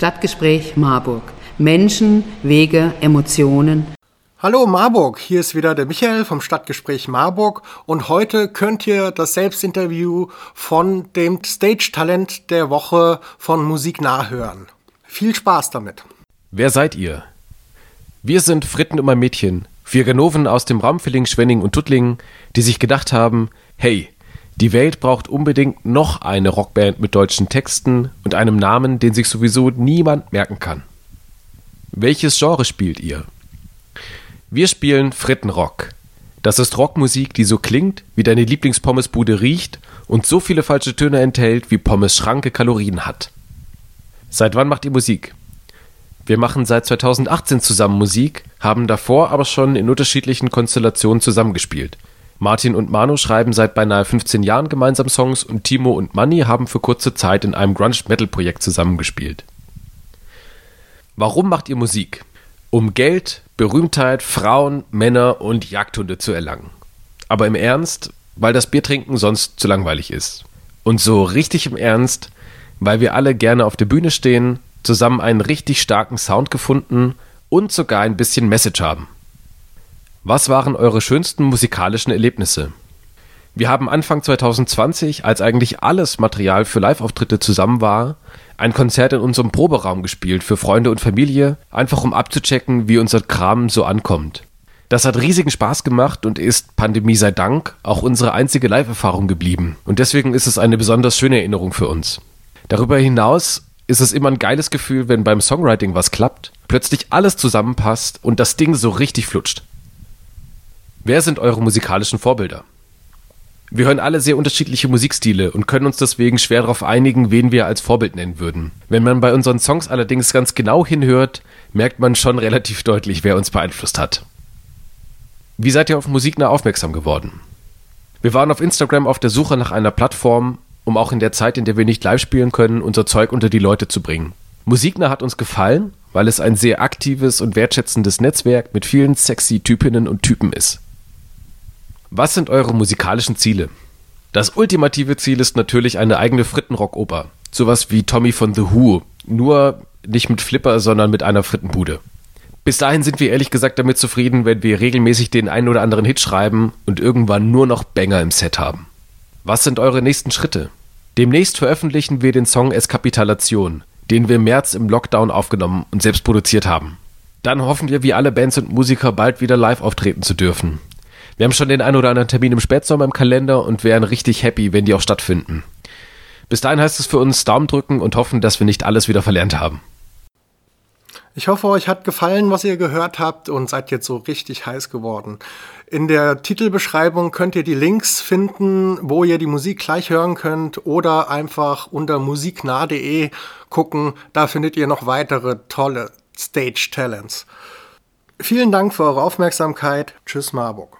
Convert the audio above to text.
Stadtgespräch Marburg. Menschen, Wege, Emotionen. Hallo Marburg, hier ist wieder der Michael vom Stadtgespräch Marburg und heute könnt ihr das Selbstinterview von dem Stage-Talent der Woche von Musik nachhören. Viel Spaß damit. Wer seid ihr? Wir sind Fritten und mein Mädchen, vier Ganoven aus dem Ramfeling, Schwenning und Tuttlingen, die sich gedacht haben, hey, die Welt braucht unbedingt noch eine Rockband mit deutschen Texten und einem Namen, den sich sowieso niemand merken kann. Welches Genre spielt ihr? Wir spielen Frittenrock. Das ist Rockmusik, die so klingt, wie deine Lieblingspommesbude riecht und so viele falsche Töne enthält, wie Pommes Schranke Kalorien hat. Seit wann macht ihr Musik? Wir machen seit 2018 zusammen Musik, haben davor aber schon in unterschiedlichen Konstellationen zusammengespielt. Martin und Manu schreiben seit beinahe 15 Jahren gemeinsam Songs und Timo und Manny haben für kurze Zeit in einem Grunge-Metal-Projekt zusammengespielt. Warum macht ihr Musik? Um Geld, Berühmtheit, Frauen, Männer und Jagdhunde zu erlangen. Aber im Ernst, weil das Biertrinken sonst zu langweilig ist. Und so richtig im Ernst, weil wir alle gerne auf der Bühne stehen, zusammen einen richtig starken Sound gefunden und sogar ein bisschen Message haben. Was waren eure schönsten musikalischen Erlebnisse? Wir haben Anfang 2020, als eigentlich alles Material für Live-Auftritte zusammen war, ein Konzert in unserem Proberaum gespielt für Freunde und Familie, einfach um abzuchecken, wie unser Kram so ankommt. Das hat riesigen Spaß gemacht und ist, Pandemie sei Dank, auch unsere einzige Live-Erfahrung geblieben. Und deswegen ist es eine besonders schöne Erinnerung für uns. Darüber hinaus ist es immer ein geiles Gefühl, wenn beim Songwriting was klappt, plötzlich alles zusammenpasst und das Ding so richtig flutscht. Wer sind eure musikalischen Vorbilder? Wir hören alle sehr unterschiedliche Musikstile und können uns deswegen schwer darauf einigen, wen wir als Vorbild nennen würden. Wenn man bei unseren Songs allerdings ganz genau hinhört, merkt man schon relativ deutlich, wer uns beeinflusst hat. Wie seid ihr auf Musiknah aufmerksam geworden? Wir waren auf Instagram auf der Suche nach einer Plattform, um auch in der Zeit, in der wir nicht live spielen können, unser Zeug unter die Leute zu bringen. Musiknah hat uns gefallen, weil es ein sehr aktives und wertschätzendes Netzwerk mit vielen sexy Typinnen und Typen ist. Was sind eure musikalischen Ziele? Das ultimative Ziel ist natürlich eine eigene Frittenrock-Oper. Sowas wie Tommy von The Who. Nur nicht mit Flipper, sondern mit einer Frittenbude. Bis dahin sind wir ehrlich gesagt damit zufrieden, wenn wir regelmäßig den einen oder anderen Hit schreiben und irgendwann nur noch Banger im Set haben. Was sind eure nächsten Schritte? Demnächst veröffentlichen wir den Song Eskapitalation, den wir im März im Lockdown aufgenommen und selbst produziert haben. Dann hoffen wir, wie alle Bands und Musiker, bald wieder live auftreten zu dürfen. Wir haben schon den einen oder anderen Termin im Spätsommer im Kalender und wären richtig happy, wenn die auch stattfinden. Bis dahin heißt es für uns Daumen drücken und hoffen, dass wir nicht alles wieder verlernt haben. Ich hoffe, euch hat gefallen, was ihr gehört habt und seid jetzt so richtig heiß geworden. In der Titelbeschreibung könnt ihr die Links finden, wo ihr die Musik gleich hören könnt oder einfach unter musiknah.de gucken. Da findet ihr noch weitere tolle Stage Talents. Vielen Dank für eure Aufmerksamkeit. Tschüss Marburg.